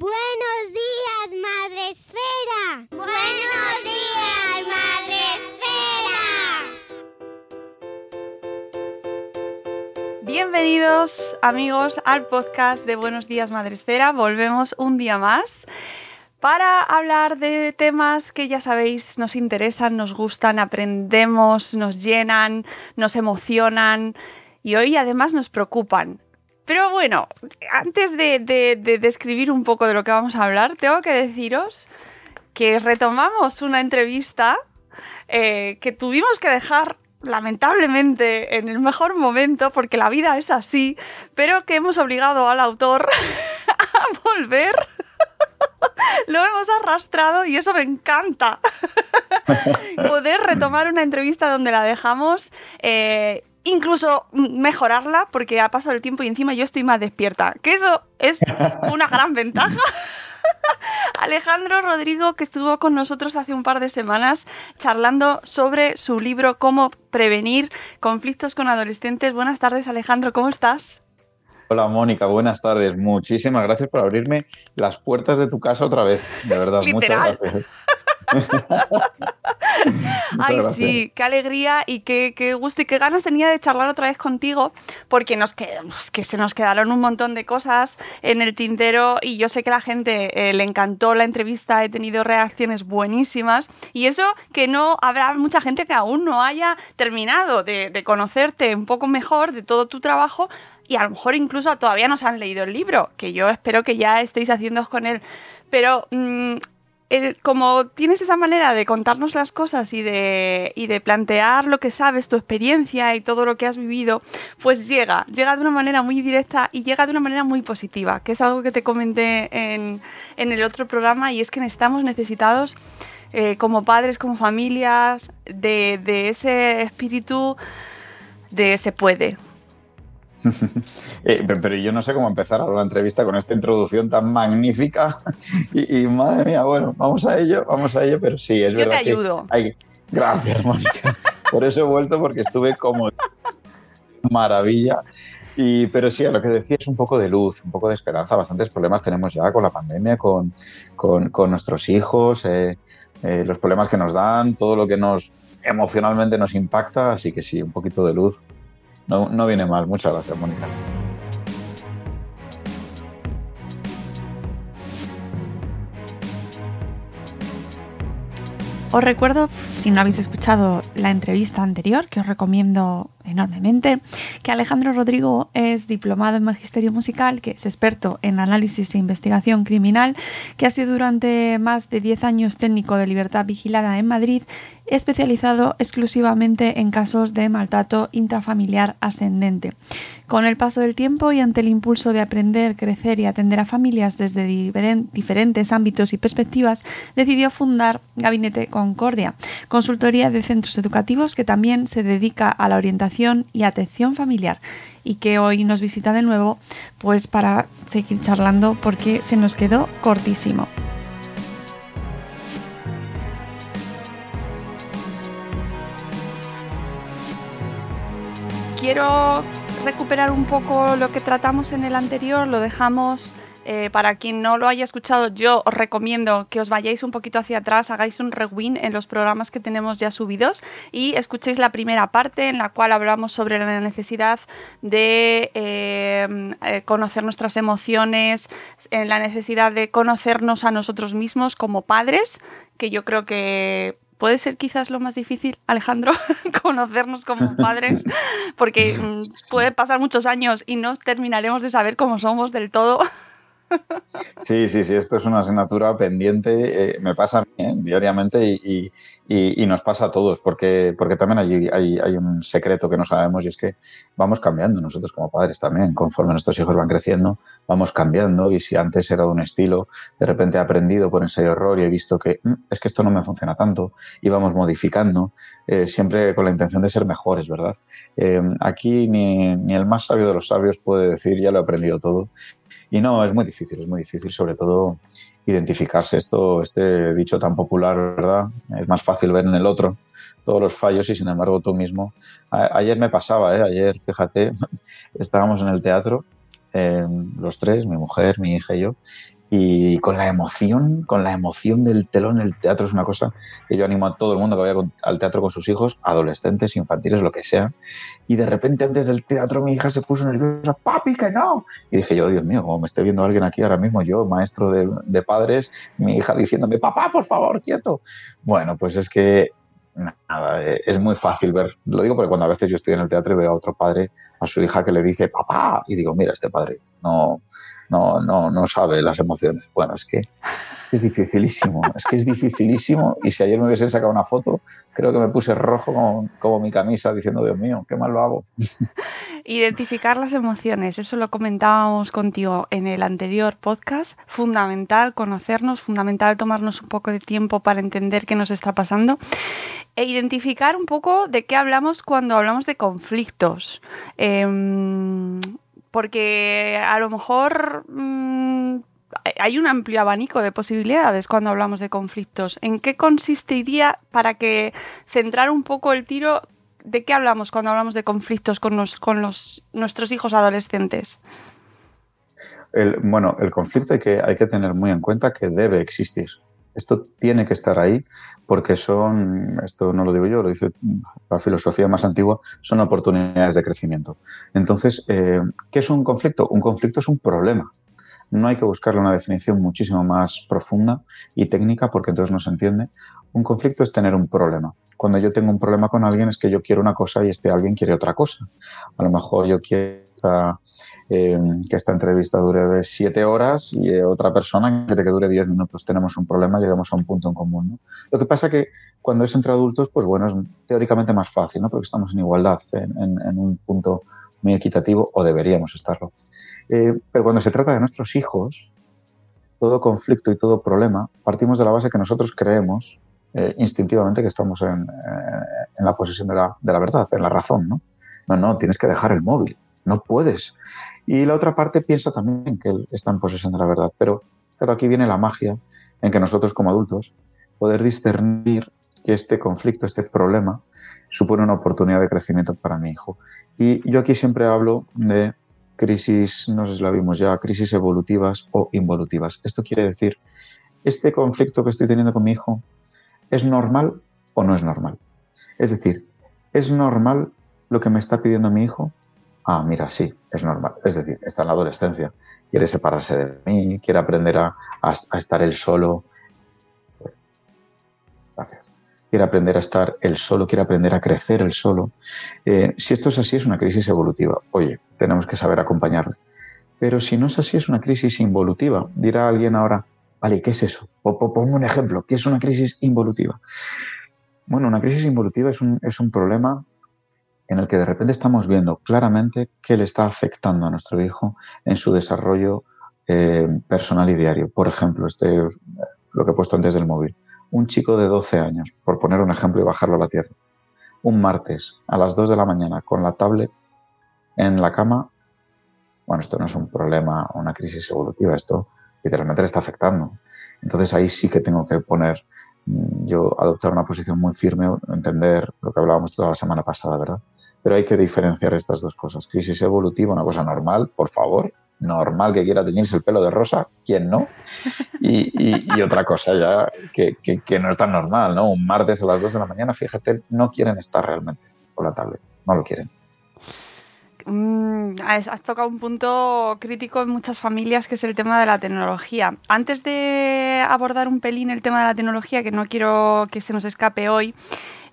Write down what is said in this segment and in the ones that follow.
Buenos días, Madre Esfera. Buenos días, Madre Esfera. Bienvenidos amigos al podcast de Buenos días Madresfera. Volvemos un día más para hablar de temas que ya sabéis nos interesan, nos gustan, aprendemos, nos llenan, nos emocionan y hoy además nos preocupan. Pero bueno, antes de, de- de describir un poco de lo que vamos a hablar, tengo que deciros que retomamos una entrevista eh, que tuvimos que dejar lamentablemente en el mejor momento porque la vida es así, pero que hemos obligado al autor a volver. Lo hemos arrastrado y eso me encanta. Poder retomar una entrevista donde la dejamos, eh, incluso mejorarla porque ha pasado el tiempo y encima yo estoy más despierta. Que eso es una gran ventaja. Alejandro Rodrigo, que estuvo con nosotros hace un par de semanas charlando sobre su libro Cómo prevenir conflictos con adolescentes. Buenas tardes, Alejandro, ¿cómo estás? Hola Mónica, buenas tardes. Muchísimas gracias por abrirme las puertas de tu casa otra vez. De verdad, muchas gracias. Ay, gracias. sí, qué alegría y qué, qué gusto y qué ganas tenía de charlar otra vez contigo, porque nos que, que se nos quedaron un montón de cosas en el tintero y yo sé que a la gente eh, le encantó la entrevista, he tenido reacciones buenísimas y eso que no habrá mucha gente que aún no haya terminado de, de conocerte un poco mejor de todo tu trabajo y a lo mejor incluso todavía no se han leído el libro, que yo espero que ya estéis haciendo con él. Pero mm, eh, como tienes esa manera de contarnos las cosas y de, y de plantear lo que sabes, tu experiencia y todo lo que has vivido, pues llega, llega de una manera muy directa y llega de una manera muy positiva, que es algo que te comenté en, en el otro programa y es que estamos necesitados eh, como padres, como familias, de, de ese espíritu de se puede. Eh, pero, yo no sé cómo empezar ahora la entrevista con esta introducción tan magnífica. Y, y, madre mía, bueno, vamos a ello, vamos a ello, pero sí, es Yo verdad. te que ayudo. hay- Gracias, Mónica. Por eso he vuelto, porque estuve como maravilla. Y, pero sí, a lo que decía es un poco de luz, un poco de esperanza. Bastantes problemas tenemos ya con la pandemia, con, con- con nuestros hijos, eh, eh, los problemas que nos dan, todo lo que nos emocionalmente nos impacta. Así que sí, un poquito de luz. No, no viene mal. Muchas gracias, Mónica. Os recuerdo, si no habéis escuchado la entrevista anterior, que os recomiendo enormemente, que Alejandro Rodrigo es diplomado en Magisterio Musical, que es experto en análisis e investigación criminal, que ha sido durante más de 10 años técnico de libertad vigilada en Madrid, especializado exclusivamente en casos de maltrato intrafamiliar ascendente. Con el paso del tiempo y ante el impulso de aprender, crecer y atender a familias desde diferen- diferentes ámbitos y perspectivas, decidió fundar Gabinete Concordia, consultoría de centros educativos que también se dedica a la orientación y atención familiar y que hoy nos visita de nuevo pues para seguir charlando porque se nos quedó cortísimo. quiero recuperar un poco lo que tratamos en el anterior, lo dejamos eh, para quien no lo haya escuchado, yo os recomiendo que os vayáis un poquito hacia atrás, hagáis un rewind en los programas que tenemos ya subidos y escuchéis la primera parte en la cual hablamos sobre la necesidad de eh, eh, conocer nuestras emociones, en la necesidad de conocernos a nosotros mismos como padres, que yo creo que puede ser quizás lo más difícil, Alejandro, conocernos como padres, porque mm, puede pasar muchos años y no terminaremos de saber cómo somos del todo. Sí, sí, sí, esto es una asignatura pendiente, eh, me pasa a mí, ¿eh? diariamente y, y- y- nos pasa a todos, porque, porque también hay, hay, hay un secreto que no sabemos y es que vamos cambiando nosotros como padres también, conforme nuestros hijos van creciendo, vamos cambiando y si antes era de un estilo, de repente he aprendido por ensayo error y he visto que "Mm, es que esto no me funciona tanto y vamos modificando, eh, siempre con la intención de ser mejores, ¿verdad? Eh, aquí ni, ni el más sabio de los sabios puede decir ya lo he aprendido todo. Y no, es muy difícil, es muy difícil, sobre todo identificarse. Esto, este dicho tan popular, ¿verdad? Es más fácil ver en el otro todos los fallos y sin embargo tú mismo. Ayer me pasaba, ¿eh? Ayer, fíjate, estábamos en el teatro, eh, los tres, mi mujer, mi hija y yo, y con la emoción, con la emoción del telón, el teatro es una cosa que yo animo a todo el mundo que vaya al teatro con sus hijos, adolescentes, infantiles, lo que sea. Y de repente antes del teatro mi hija se puso nerviosa, papi, que no. Y dije yo, Dios mío, como me esté viendo alguien aquí ahora mismo, yo, maestro de, de padres, mi hija diciéndome, papá, por favor, quieto. Bueno, pues es que nada, es muy fácil ver. Lo digo porque cuando a veces yo estoy en el teatro y veo a otro padre, a su hija que le dice, papá, y digo, mira, este padre no, no, no, no sabe las emociones. Bueno, es que es dificilísimo, es que es dificilísimo. Y si ayer me hubiesen sacado una foto, creo que me puse rojo como, como mi camisa diciendo, Dios mío, qué mal lo hago. Identificar las emociones, eso lo comentábamos contigo en el anterior podcast. Fundamental conocernos, fundamental tomarnos un poco de tiempo para entender qué nos está pasando e identificar un poco de qué hablamos cuando hablamos de conflictos. Em, porque a lo mejor mm, hay un amplio abanico de posibilidades cuando hablamos de conflictos. ¿En qué consistiría para que centrar un poco el tiro? ¿De qué hablamos cuando hablamos de conflictos con, con los, nuestros hijos adolescentes? El, bueno, el conflicto que, hay que tener muy en cuenta que debe existir. Esto tiene que estar ahí porque son, esto no lo digo yo, lo dice la filosofía más antigua, son oportunidades de crecimiento. Entonces, eh, ¿qué es un conflicto? Un conflicto es un problema. No hay que buscarle una definición muchísimo más profunda y técnica porque entonces no se entiende. Un conflicto es tener un problema. Cuando yo tengo un problema con alguien es que yo quiero una cosa y este alguien quiere otra cosa. A lo mejor yo quiero eh, que esta entrevista dure siete horas y eh, otra persona quiere que dure diez minutos. Tenemos un problema, llegamos a un punto en común. ¿no? Lo que pasa que cuando es entre adultos, pues bueno, es teóricamente más fácil, ¿no? porque estamos en igualdad, en, en, en un punto muy equitativo, o deberíamos estarlo. Eh, pero cuando se trata de nuestros hijos, todo conflicto y todo problema, partimos de la base que nosotros creemos eh, instintivamente que estamos en, eh, en la posesión de la, de la, verdad, en la razón. ¿no? no, no, tienes que dejar el móvil, no puedes. Y la otra parte piensa también que él está en posesión de la verdad. Pero claro, aquí viene la magia en que nosotros como adultos poder discernir que este conflicto, este problema, supone una oportunidad de crecimiento para mi hijo. Y yo aquí siempre hablo de crisis, no sé si la vimos ya, crisis evolutivas o involutivas. Esto quiere decir, este conflicto que estoy teniendo con mi hijo, ¿es normal o no es normal? Es decir, ¿es normal lo que me está pidiendo mi hijo? Ah, mira, sí, es normal. Es decir, está en la adolescencia, quiere separarse de mí, quiere aprender a, estar él solo. Gracias. Quiere aprender a estar él solo, quiere aprender a crecer él solo. Eh, si esto es así, es una crisis evolutiva. Oye, tenemos que saber acompañarle. Pero si no es así, es una crisis involutiva. Dirá alguien ahora, vale, ¿qué es eso? Pongo un ejemplo. ¿Qué es una crisis involutiva? Bueno, una crisis involutiva es un problema en el que de repente estamos viendo claramente qué le está afectando a nuestro hijo en su desarrollo eh, personal y diario. Por ejemplo, este, lo que he puesto antes del móvil. Un chico de 12 años, por poner un ejemplo y bajarlo a la tierra, un martes a las 2 de la mañana con la tablet en la cama, bueno, esto no es un problema, una crisis evolutiva, esto literalmente le está afectando. Entonces ahí sí que tengo que poner, mm, yo adoptar una posición muy firme, entender lo que hablábamos toda la semana pasada, ¿verdad? Pero hay que diferenciar estas dos cosas. Crisis evolutiva, una cosa normal, por favor, normal que quiera teñirse el pelo de rosa, ¿quién no? Y, otra cosa ya que, no es tan normal, ¿no? Un martes a las 2 de la mañana, fíjate, no quieren estar realmente con la tablet, no lo quieren. Mm, has, tocado un punto crítico en muchas familias que es el tema de la tecnología. Antes de abordar un pelín el tema de la tecnología, que no quiero que se nos escape hoy,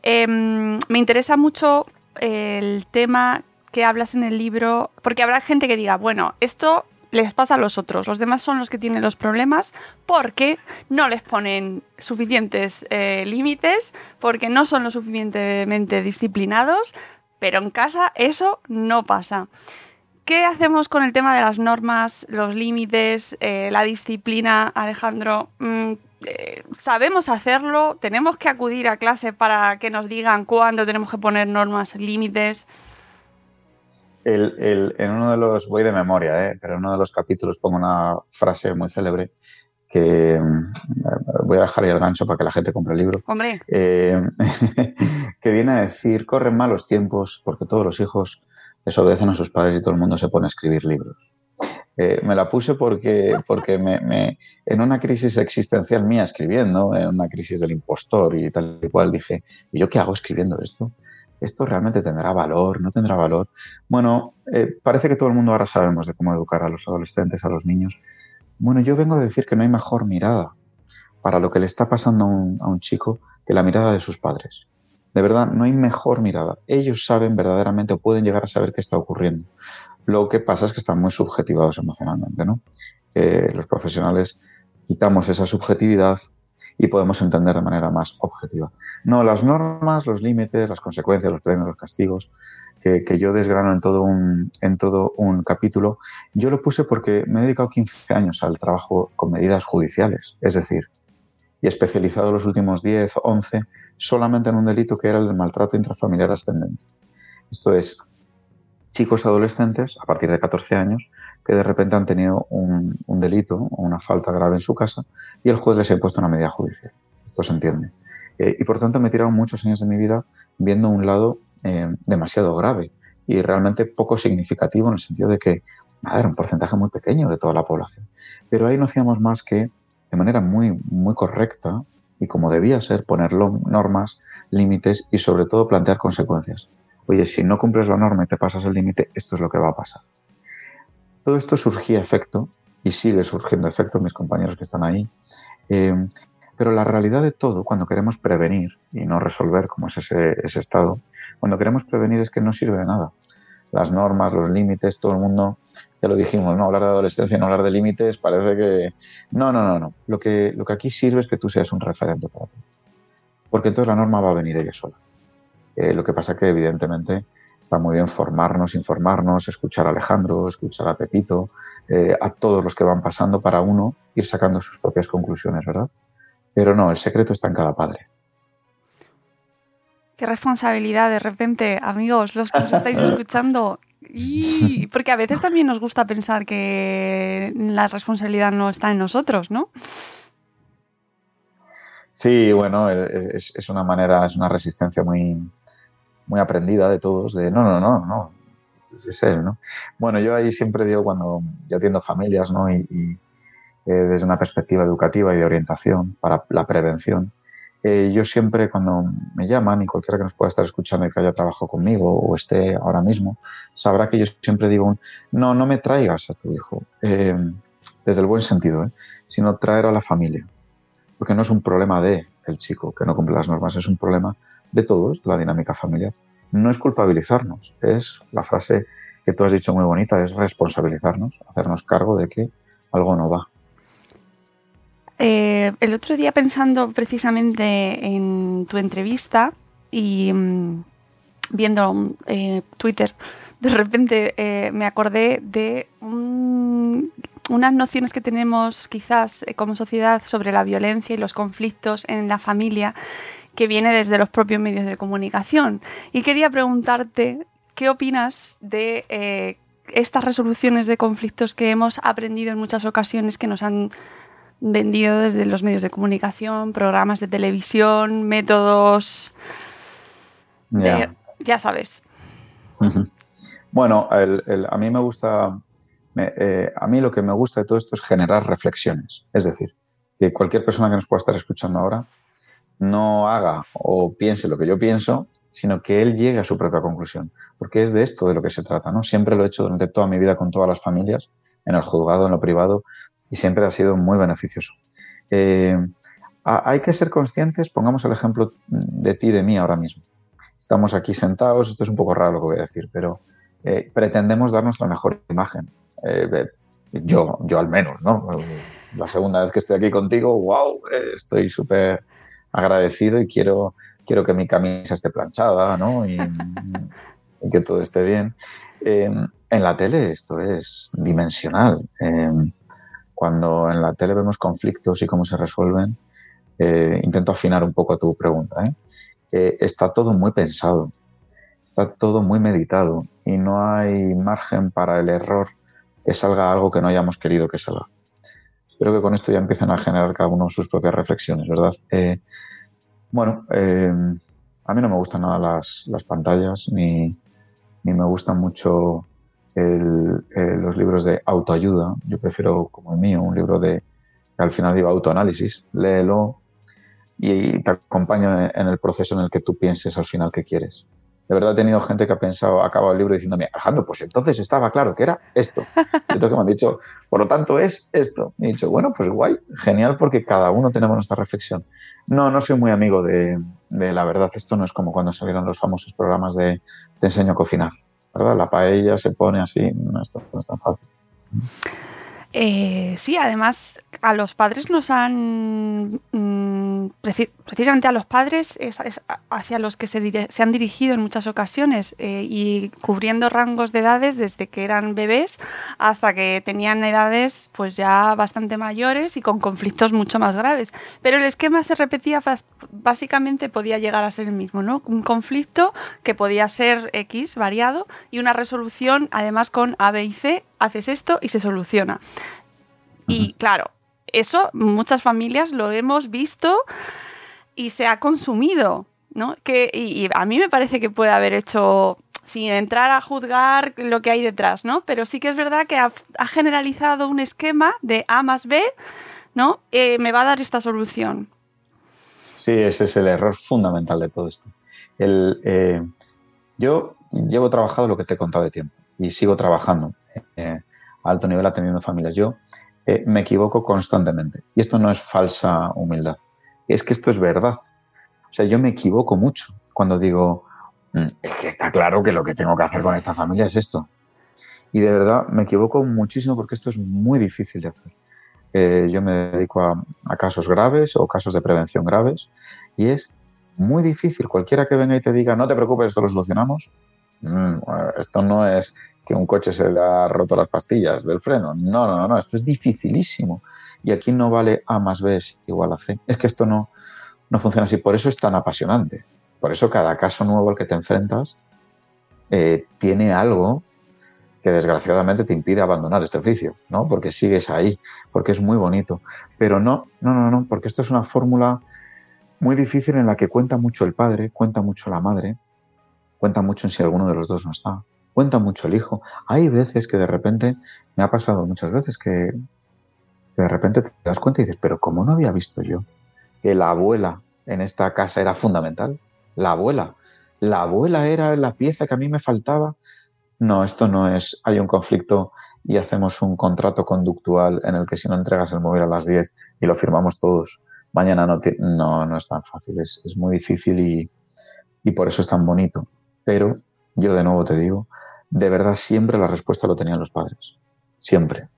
eh, me interesa mucho el tema que hablas en el libro, porque habrá gente que diga, bueno, esto les pasa a los otros. Los demás son los que tienen los problemas porque no les ponen suficientes eh, límites, porque no son lo suficientemente disciplinados, pero en casa eso no pasa. ¿Qué hacemos con el tema de las normas, los límites, eh, la disciplina, Alejandro? Eh, ¿Sabemos hacerlo? ¿Tenemos que acudir a clase para que nos digan cuándo tenemos que poner normas, límites? en uno de los, voy de memoria, ¿eh? pero en uno de los capítulos pongo una frase muy célebre que mm, voy a dejar ahí el gancho para que la gente compre el libro. Hombre. Eh, que viene a decir, corren malos tiempos porque todos los hijos desobedecen a sus padres y todo el mundo se pone a escribir libros. Eh, me la puse porque, porque me, en una crisis existencial mía escribiendo, en una crisis del impostor y tal y cual, dije, ¿y yo qué hago escribiendo esto? ¿esto realmente tendrá valor? ¿No tendrá valor? Bueno, eh, parece que todo el mundo ahora sabemos de cómo educar a los adolescentes, a los niños. Bueno, yo vengo a decir que no hay mejor mirada para lo que le está pasando a un, a un chico que la mirada de sus padres. De verdad, no hay mejor mirada. Ellos saben verdaderamente o pueden llegar a saber qué está ocurriendo. Lo que pasa es que están muy subjetivados emocionalmente, ¿no? Eh, los profesionales quitamos esa subjetividad y podemos entender de manera más objetiva. No, las normas, los límites, las consecuencias, los premios, los castigos, que, yo desgrano en todo, un, en todo un capítulo, yo lo puse porque me he dedicado 15 años al trabajo con medidas judiciales, es decir, y especializado los últimos 10, 11, solamente en un delito que era el maltrato intrafamiliar ascendente. Esto es, chicos adolescentes a partir de 14 años que de repente han tenido un, delito o una falta grave en su casa y el juez les ha impuesto una medida judicial. Esto se entiende. Eh, y por tanto me he tirado muchos años de mi vida viendo un lado eh, demasiado grave y realmente poco significativo en el sentido de que era un porcentaje muy pequeño de toda la población. Pero ahí no hacíamos más que, de manera muy, muy correcta y como debía ser, poner normas, límites y sobre todo plantear consecuencias. Oye, si no cumples la norma y te pasas el límite, esto es lo que va a pasar. Todo esto surgía efecto y sigue surgiendo efecto, mis compañeros que están ahí. Eh, pero la realidad de todo, cuando queremos prevenir y no resolver, como es ese, estado, cuando queremos prevenir es que no sirve de nada. Las normas, los límites, todo el mundo, ya lo dijimos, no hablar de adolescencia, no hablar de límites, parece que... No, no, no, no. Lo que, lo que aquí sirve es que tú seas un referente para ti. Porque entonces la norma va a venir ella sola. Eh, lo que pasa que, evidentemente, Está muy bien formarnos, informarnos, escuchar a Alejandro, escuchar a Pepito, eh, a todos los que van pasando para uno ir sacando sus propias conclusiones, ¿verdad? Pero no, el secreto está en cada padre. Qué responsabilidad de repente, amigos, los que nos estáis escuchando. Y porque a veces también nos gusta pensar que la responsabilidad no está en nosotros, ¿no? Sí, bueno, es, es una manera, es una resistencia muy, muy aprendida de todos, de no, no, no, no, es él, ¿no? Bueno, yo ahí siempre digo cuando yo atiendo familias, ¿no? Y, eh, desde una perspectiva educativa y de orientación para la prevención, eh, yo siempre cuando me llaman y cualquiera que nos pueda estar escuchando y que haya trabajado conmigo o esté ahora mismo, sabrá que yo siempre digo, no, no me traigas a tu hijo, eh, desde el buen sentido, sino traer a la familia, porque no es un problema de el chico que no cumple las normas, es un problema de todos, la dinámica familiar. No es culpabilizarnos, es la frase que tú has dicho muy bonita, es responsabilizarnos, hacernos cargo de que algo no va. Eh, el otro día pensando precisamente en tu entrevista y mm, viendo eh, Twitter, de repente eh, me acordé de unas nociones que tenemos quizás como sociedad sobre la violencia y los conflictos en la familia que viene desde los propios medios de comunicación. Y quería preguntarte, ¿qué opinas de eh, estas resoluciones de conflictos que hemos aprendido en muchas ocasiones que nos han vendido desde los medios de comunicación, programas de televisión, métodos... ya sabes. Bueno, a mí me gusta, eh, a mí lo que me gusta de todo esto es generar reflexiones. Es decir, que cualquier persona que nos pueda estar escuchando ahora no haga o piense lo que yo pienso, sino que él llegue a su propia conclusión. Porque es de esto de lo que se trata, ¿no? Siempre lo he hecho durante toda mi vida con todas las familias, en el juzgado, en lo privado, y siempre ha sido muy beneficioso. Eh, hay que ser conscientes, pongamos el ejemplo de ti de mí ahora mismo. Estamos aquí sentados, esto es un poco raro lo que voy a decir, pero eh, pretendemos darnos la mejor imagen. Eh, Yo, yo al menos, ¿no? La segunda vez que estoy aquí contigo, wow, estoy súper agradecido y quiero, quiero que mi camisa esté planchada, ¿no? Y, y que todo esté bien. Eh, en la tele esto es dimensional. Eh, cuando en la tele vemos conflictos y cómo se resuelven, eh, intento afinar un poco tu pregunta. está todo muy pensado, está todo muy meditado y no hay margen para el error que salga algo que no hayamos querido que salga. Espero que con esto ya empiecen a generar cada uno sus propias reflexiones, ¿verdad? bueno, a mí no me gustan nada las, las pantallas ni, ni me gustan mucho los libros de autoayuda. Yo prefiero, como el mío, un libro de que al final digo autoanálisis. Léelo y te acompaño en el proceso en el que tú pienses al final qué quieres. De verdad he tenido gente que ha pensado, ha acabado el libro diciéndome, Alejandro, pues entonces estaba claro que era esto. Y que me han dicho, por lo tanto es esto. Y he dicho, bueno, pues guay, genial porque cada uno tenemos nuestra reflexión. No, no soy muy amigo de, de la verdad. Esto no es como cuando salieron los famosos programas de Te enseño a cocinar. ¿verdad? La paella se pone así, no es, tan fácil. Eh, sí, además a los padres nos han, mm, precisamente a los padres es, hacia los que se, se, han dirigido en muchas ocasiones eh, y cubriendo rangos de edades desde que eran bebés hasta que tenían edades pues ya bastante mayores y con conflictos mucho más graves. Pero el esquema se repetía, básicamente podía llegar a ser el mismo, ¿no? Un conflicto que podía ser X variado y una resolución además con A, B y C haces esto y se soluciona. Y claro, eso muchas familias lo hemos visto y se ha consumido, ¿no? Que, y, a mí me parece que puede haber hecho, sin entrar a juzgar lo que hay detrás, ¿no? Pero sí que es verdad que ha, generalizado un esquema de A más B, ¿no? Eh, me va a dar esta solución. Sí, ese es el error fundamental de todo esto. El, eh, yo llevo trabajado lo que te he contado de tiempo y sigo trabajando eh, a alto nivel atendiendo familias. Yo me equivoco constantemente y esto no es falsa humildad, es que esto es verdad. O sea, yo me equivoco mucho cuando digo, mm, es que está claro que lo que tengo que hacer con esta familia es esto. Y de verdad me equivoco muchísimo porque esto es muy difícil de hacer. Eh, yo me dedico a, casos graves o casos de prevención graves y es muy difícil. Cualquiera que venga y te diga, no te preocupes, esto lo solucionamos, Mm, esto no es que un coche se le ha roto las pastillas del freno. No, no, no, esto es dificilísimo. Y aquí no vale A más B igual a C. Es que esto no, no funciona así. Por eso es tan apasionante. Por eso cada caso nuevo al que te enfrentas eh, tiene algo que desgraciadamente te impide abandonar este oficio, ¿no? Porque sigues ahí, porque es muy bonito. Pero no, no, no, no, porque esto es una fórmula muy difícil en la que cuenta mucho el padre, cuenta mucho la madre, cuenta mucho en si alguno de los dos no está, cuenta mucho el hijo. Hay veces que de repente, me ha pasado muchas veces que, de repente te das cuenta y dices, pero ¿cómo no había visto yo que la abuela en esta casa era fundamental? La abuela. La abuela era la pieza que a mí me faltaba. No, esto no es, hay un conflicto y hacemos un contrato conductual en el que si no entregas el móvil a las 10 y lo firmamos todos, mañana no, no, no es tan fácil, es, es muy difícil y, y por eso es tan bonito. Pero yo de nuevo te digo, de verdad siempre la respuesta lo tenían los padres. Siempre.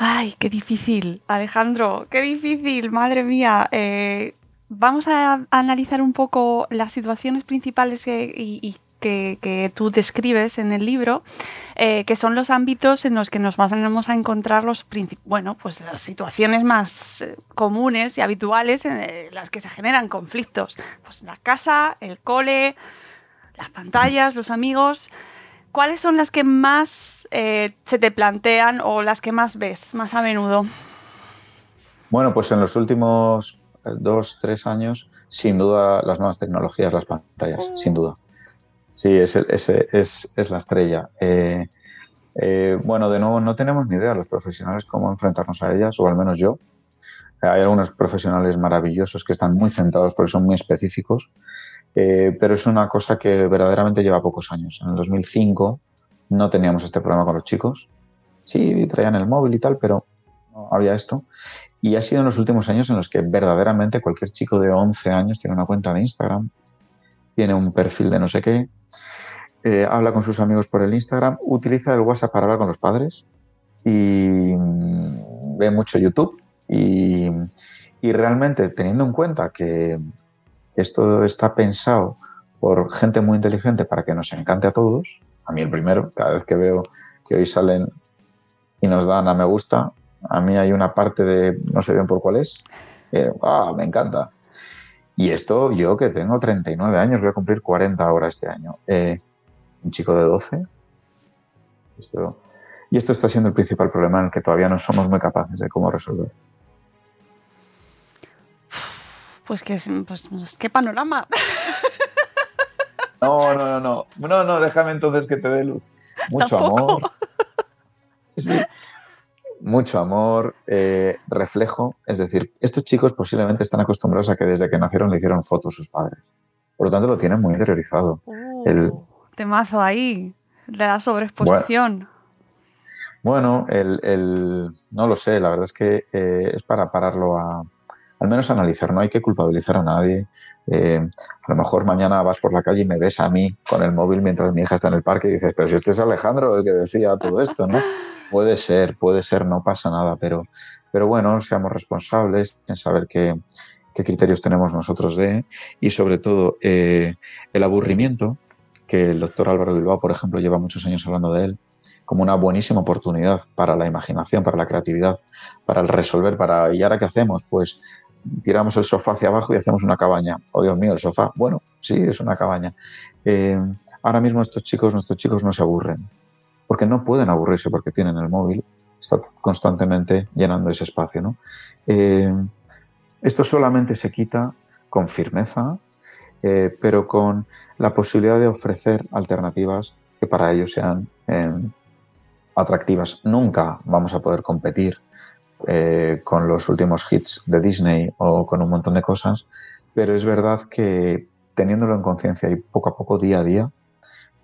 Ay, qué difícil, Alejandro, qué difícil, madre mía. Eh, vamos a, analizar un poco las situaciones principales y, que, tú describes en el libro, eh, que son los ámbitos en los que nos vamos a encontrar los bueno, pues las situaciones más eh, comunes y habituales en las que se generan conflictos. Pues la casa, el cole, las pantallas, los amigos. ¿Cuáles son las que más eh, se te plantean o las que más ves más a menudo? Bueno, pues en los últimos dos, tres años, sin duda las nuevas tecnologías, las pantallas, sin duda. Sí, es, es, la estrella. Eh, eh, bueno, de nuevo, no tenemos ni idea los profesionales cómo enfrentarnos a ellas, o al menos yo. Hay algunos profesionales maravillosos que están muy centrados porque son muy específicos, eh, pero es una cosa que verdaderamente lleva pocos años. En el 2005 no teníamos este problema con los chicos. Sí, traían el móvil y tal, pero no había esto. Y ha sido en los últimos años en los que verdaderamente cualquier chico de 11 años tiene una cuenta de Instagram, tiene un perfil de no sé qué, eh, habla con sus amigos por el Instagram, utiliza el WhatsApp para hablar con los padres y mm, ve mucho YouTube y, y realmente teniendo en cuenta que esto está pensado por gente muy inteligente para que nos encante a todos, a mí el primero, cada vez que veo que hoy salen y nos dan a me gusta, a mí hay una parte de, no sé bien por cuál es, eh, ah, me encanta. Y esto yo que tengo 39 años, voy a cumplir 40 ahora este año. Eh, un chico de 12. Esto, y esto está siendo el principal problema en el que todavía no somos muy capaces de cómo resolver. Pues que pues, pues, qué panorama. No, no, no, no. No, no, déjame entonces que te dé luz. Mucho Tampoco. amor. Sí. Mucho amor, eh, reflejo. Es decir, estos chicos posiblemente están acostumbrados a que desde que nacieron le hicieron fotos sus padres. Por lo tanto, lo tienen muy interiorizado. El- Uh, temazo ahí, de la sobreexposición. Bueno, el, el- no lo sé, la verdad es que eh, es para pararlo a, al menos analizar, no hay que culpabilizar a nadie. Eh, a lo mejor mañana vas por la calle y me ves a mí con el móvil mientras mi hija está en el parque y dices, pero si este es Alejandro el que decía todo esto, ¿no? Puede ser, puede ser, no pasa nada, pero, pero bueno, seamos responsables en saber qué, qué criterios tenemos nosotros de, y sobre todo eh, el aburrimiento, que el doctor Álvaro Bilbao, por ejemplo, lleva muchos años hablando de él, como una buenísima oportunidad para la imaginación, para la creatividad, para el resolver, para ¿y ahora qué hacemos? Pues tiramos el sofá hacia abajo y hacemos una cabaña. Oh, Dios mío, el sofá. Bueno, sí, es una cabaña. Eh, ahora mismo estos chicos, nuestros chicos no se aburren, porque no pueden aburrirse porque tienen el móvil, está constantemente llenando ese espacio. Eh, esto solamente se quita con firmeza, eh, pero con la posibilidad de ofrecer alternativas que para ellos sean atractivas. Nunca vamos a poder competir eh, con los últimos hits de Disney o con un montón de cosas, pero es verdad que teniéndolo en conciencia y poco a poco, día a día,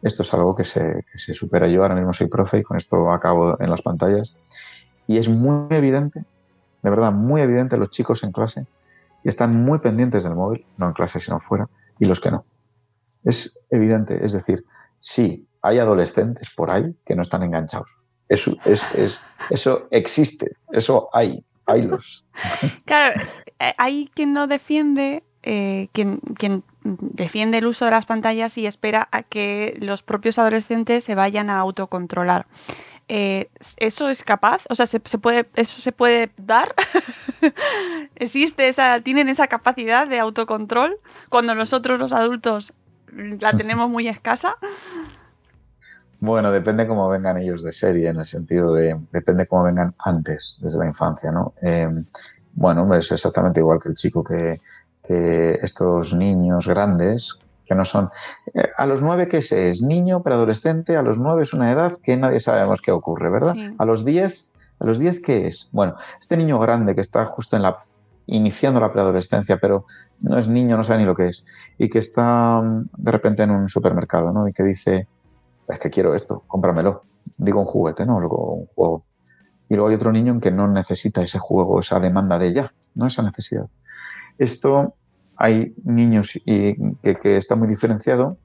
esto es algo que se, que se supera. Yo ahora mismo soy profe y con esto acabo en las pantallas. Y es muy evidente, de verdad, muy evidente los chicos en clase están muy pendientes del móvil, no en clase sino fuera, y los que no. Es evidente, es decir, sí, hay adolescentes por ahí que no están enganchados. Eso, es, es, eso existe, eso hay, haylos. Claro, eh, hay quien no defiende, eh, quien, quien defiende el uso de las pantallas y espera a que los propios adolescentes se vayan a autocontrolar. Eh, ¿Eso es capaz? O sea, ¿se, se puede, ¿eso se puede dar? ¿Existe esa, tienen esa capacidad de autocontrol cuando nosotros los adultos la tenemos muy escasa? Bueno, depende cómo vengan ellos de serie, en el sentido de, depende cómo vengan antes, desde la infancia, ¿no? Eh, bueno, es exactamente igual que el chico que, que estos niños grandes, que no son... eh, a los nueve, ¿qué es? Es niño, preadolescente, a los nueve es una edad que nadie sabemos qué ocurre, ¿verdad? Sí. A los diez, ¿a los diez qué es? Bueno, este niño grande que está justo en la iniciando la preadolescencia, pero no es niño, no sabe ni lo que es, y que está mm, de repente en un supermercado, ¿no? Y que dice, es que quiero esto, cómpramelo. Digo un juguete, ¿no? Luego un juego. Y luego hay otro niño en que no necesita ese juego, esa demanda de ya, no esa necesidad. Esto hay niños que, que está muy diferenciado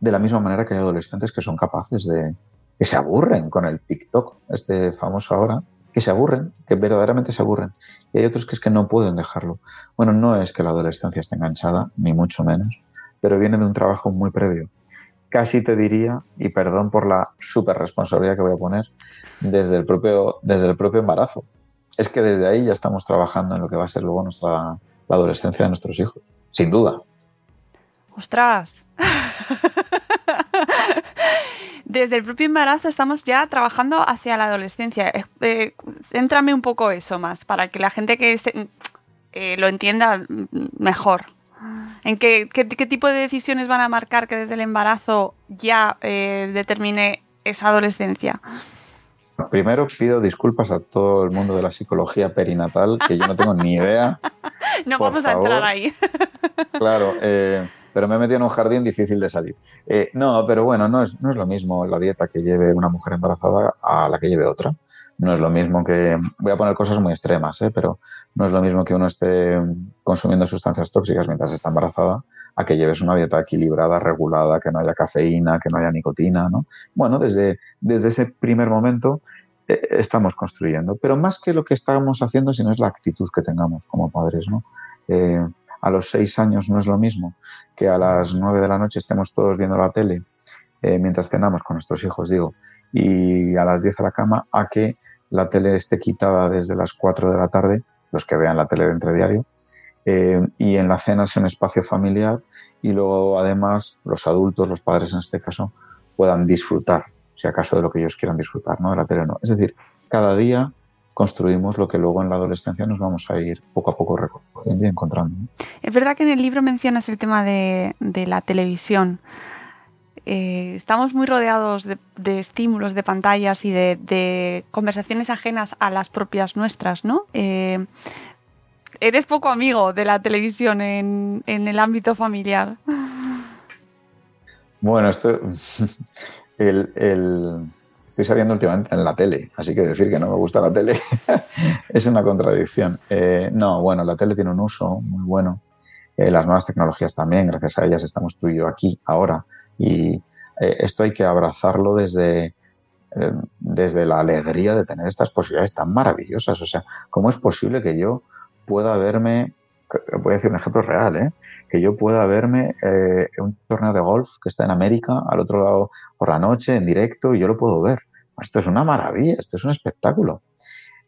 de la misma manera que hay adolescentes que son capaces de que se aburren con el TikTok, este famoso ahora, que se aburren, que verdaderamente se aburren. Y hay otros que es que no pueden dejarlo. Bueno, no es que la adolescencia esté enganchada, ni mucho menos, pero viene de un trabajo muy previo. Casi te diría, y perdón por la super responsabilidad que voy a poner, desde el propio, desde el propio embarazo. Es que desde ahí ya estamos trabajando en lo que va a ser luego nuestra, la adolescencia de nuestros hijos, sin duda. ¡Ostras! Desde el propio embarazo estamos ya trabajando hacia la adolescencia. Eh, eh, un poco eso más, para que la gente que se- eh, lo entienda mejor. ¿En qué, qué, qué tipo de decisiones van a marcar que desde el embarazo ya eh, determine esa adolescencia? Primero pido disculpas a todo el mundo de la psicología perinatal, que yo no tengo ni idea. No Por vamos a entrar ahí. Claro, eh, pero me he metido en un jardín difícil de salir. Eh, no, pero bueno, no es, no es lo mismo la dieta que lleve una mujer embarazada a la que lleve otra. No es lo mismo que, voy a poner cosas muy extremas, ¿eh? pero no es lo mismo que uno esté consumiendo sustancias tóxicas mientras está embarazada a que lleves una dieta equilibrada, regulada, que no haya cafeína, que no haya nicotina, ¿no? Bueno, desde, desde ese primer momento eh, estamos construyendo, pero más que lo que estamos haciendo, sino es la actitud que tengamos como padres, ¿no? Eh, a los seis años no es lo mismo que a las nueve de la noche estemos todos viendo la tele eh, mientras cenamos con nuestros hijos, digo, y a las diez a la cama, a que la tele esté quitada desde las cuatro de la tarde, los que vean la tele de entre diario, eh, y en la cena sea un espacio familiar y luego además los adultos, los padres en este caso, puedan disfrutar, si acaso de lo que ellos quieran disfrutar, ¿no? De la tele no. Es decir, cada día construimos lo que luego en la adolescencia nos vamos a ir poco a poco encontrando. Es verdad que en el libro mencionas el tema de, la televisión. Eh, estamos muy rodeados de, estímulos, de pantallas y de, conversaciones ajenas a las propias nuestras, ¿no? Eh, eres poco amigo de la televisión en, el ámbito familiar. Bueno, esto. estoy saliendo últimamente en la tele, así que decir que no me gusta la tele es una contradicción. Eh, no, bueno, la tele tiene un uso muy bueno. Las nuevas tecnologías también, gracias a ellas estamos tú y yo aquí ahora. Y eh, esto hay que abrazarlo desde, desde la alegría de tener estas posibilidades tan maravillosas. O sea, ¿cómo es posible que yo pueda verme, voy a decir un ejemplo real, ¿eh? que yo pueda verme eh, un torneo de golf que está en América, al otro lado por la noche, en directo, y yo lo puedo ver. Esto es una maravilla, esto es un espectáculo.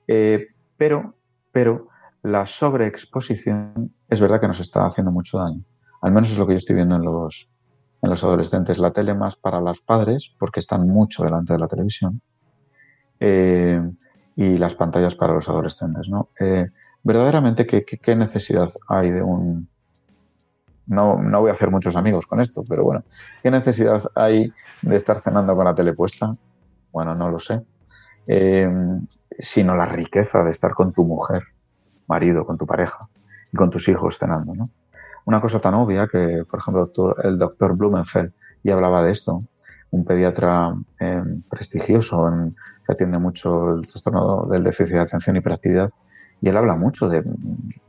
Eh, pero, pero la sobreexposición es verdad que nos está haciendo mucho daño. Al menos es lo que yo estoy viendo en los, en los adolescentes. La tele más para los padres, porque están mucho delante de la televisión, eh, y las pantallas para los adolescentes. ¿no? verdaderamente qué, necesidad hay de un... No, no, voy a hacer muchos amigos con esto, pero bueno, ¿qué necesidad hay de estar cenando con la tele puesta? Bueno, no lo sé. Eh, sino la riqueza de estar con tu mujer, marido, con tu pareja y con tus hijos cenando, ¿no? Una cosa tan obvia que, por ejemplo, el doctor Blumenfeld ya hablaba de esto, un pediatra eh, prestigioso que atiende mucho el trastorno del déficit de atención y hiperactividad, y él habla mucho de,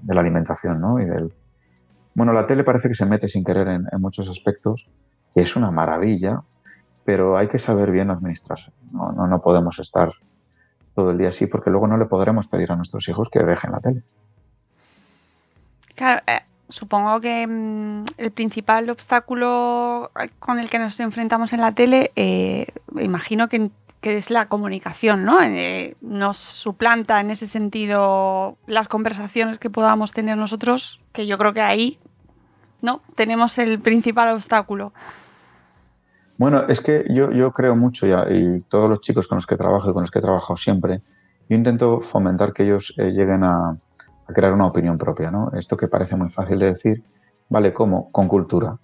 la alimentación, ¿no? Y del... Bueno, la tele parece que se mete sin querer en, muchos aspectos, es una maravilla, pero hay que saber bien administrarse. No, no, podemos estar todo el día así, porque luego no le podremos pedir a nuestros hijos que dejen la tele. Claro, eh, supongo que mm, el principal obstáculo con el que nos enfrentamos en la tele, eh, imagino que es la comunicación, ¿no? Eh, nos suplanta en ese sentido las conversaciones que podamos tener nosotros, que yo creo que ahí, ¿no? Tenemos el principal obstáculo. Bueno, es que yo, yo creo mucho ya, y todos los chicos con los que trabajo y con los que he trabajado siempre, yo intento fomentar que ellos eh, lleguen a, crear una opinión propia, ¿no? Esto que parece muy fácil de decir, ¿vale? ¿Cómo? Con cultura.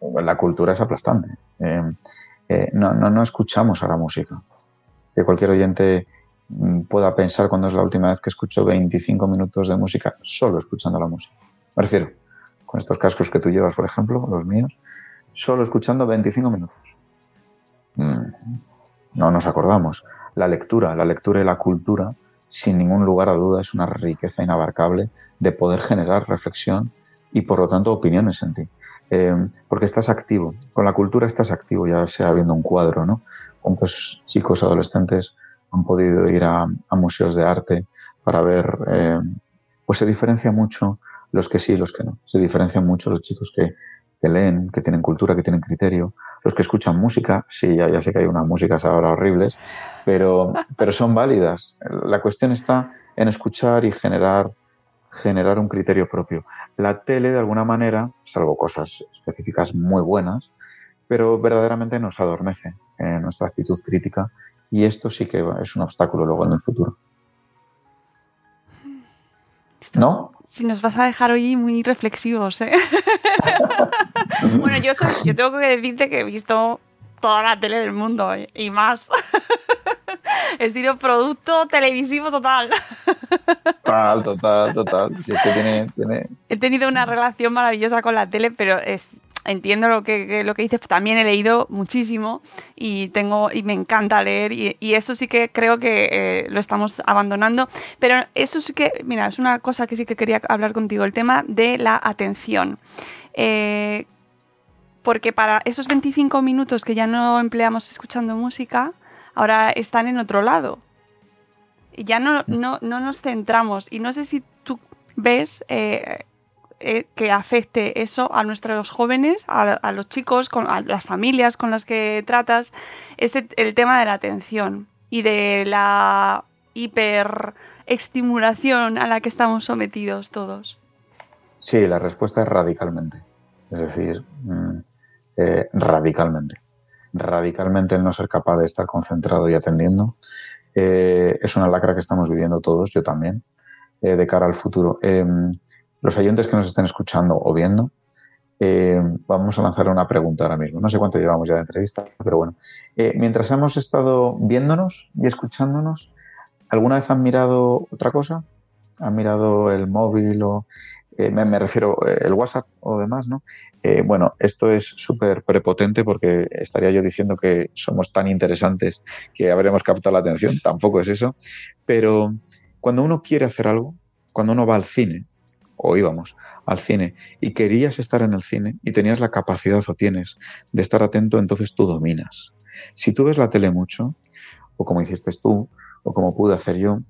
La cultura es aplastante. Eh, eh, no, no, no escuchamos a la música. Que cualquier oyente mm, pueda pensar cuando es la última vez que escucho 25 minutos de música solo escuchando la música. Me refiero, con estos cascos que tú llevas, por ejemplo, los míos, solo escuchando 25 minutos. Mm, no nos acordamos. La lectura, la lectura y la cultura, sin ningún lugar a duda, es una riqueza inabarcable de poder generar reflexión y, por lo tanto, opiniones en ti. Eh, porque estás activo. Con la cultura estás activo, ya sea viendo un cuadro, ¿no? ¿Cuántos chicos adolescentes han podido ir a, museos de arte para ver? Eh, pues se diferencia mucho los que sí y los que no. Se diferencian mucho los chicos que, leen, que tienen cultura, que tienen criterio. Los que escuchan música, sí, ya, ya sé que hay unas músicas ahora horribles, pero, pero son válidas. La cuestión está en escuchar y generar generar un criterio propio. La tele, de alguna manera, salvo cosas específicas muy buenas, pero verdaderamente nos adormece en nuestra actitud crítica y esto sí que es un obstáculo luego en el futuro. ¿No? Si nos vas a dejar hoy muy reflexivos, ¿eh? bueno, yo, yo tengo que decirte que he visto toda la tele del mundo y más. He sido producto televisivo total. Total, total, total. He tenido una relación maravillosa con la tele, pero entiendo lo que, lo que dices. También he leído muchísimo y tengo y me encanta leer y, eso sí que creo que eh, lo estamos abandonando. Pero eso sí que, mira, es una cosa que sí que quería hablar contigo, el tema de la atención. eh, porque para esos 25 minutos que ya no empleamos escuchando música, ahora están en otro lado. Y ya no, no, no nos centramos. Y no sé si tú ves eh, eh, que afecte eso a nuestros jóvenes, a, los chicos, con, a las familias con las que tratas, es el tema de la atención y de la hiperestimulación a la que estamos sometidos todos. Sí, la respuesta es radicalmente. Es decir, mm, eh, radicalmente. Radicalmente el no ser capaz de estar concentrado y atendiendo. Eh, es una lacra que estamos viviendo todos, yo también, eh, de cara al futuro. Em, los oyentes que nos estén escuchando o viendo, vamos a lanzar una pregunta ahora mismo. No sé cuánto llevamos ya de entrevista, pero bueno. mientras hemos estado viéndonos y escuchándonos, ¿alguna vez han mirado otra cosa? ¿Han mirado el móvil o me, refiero el WhatsApp o demás, ¿no? Eh, bueno, esto es súper prepotente porque estaría yo diciendo que somos tan interesantes que habremos captado la atención, tampoco es eso, pero cuando uno quiere hacer algo, cuando uno va al cine, o íbamos al cine, y querías estar en el cine y tenías la capacidad o tienes de estar atento, entonces tú dominas. Si tú ves la tele mucho, o como hiciste tú, o como pude hacer yo,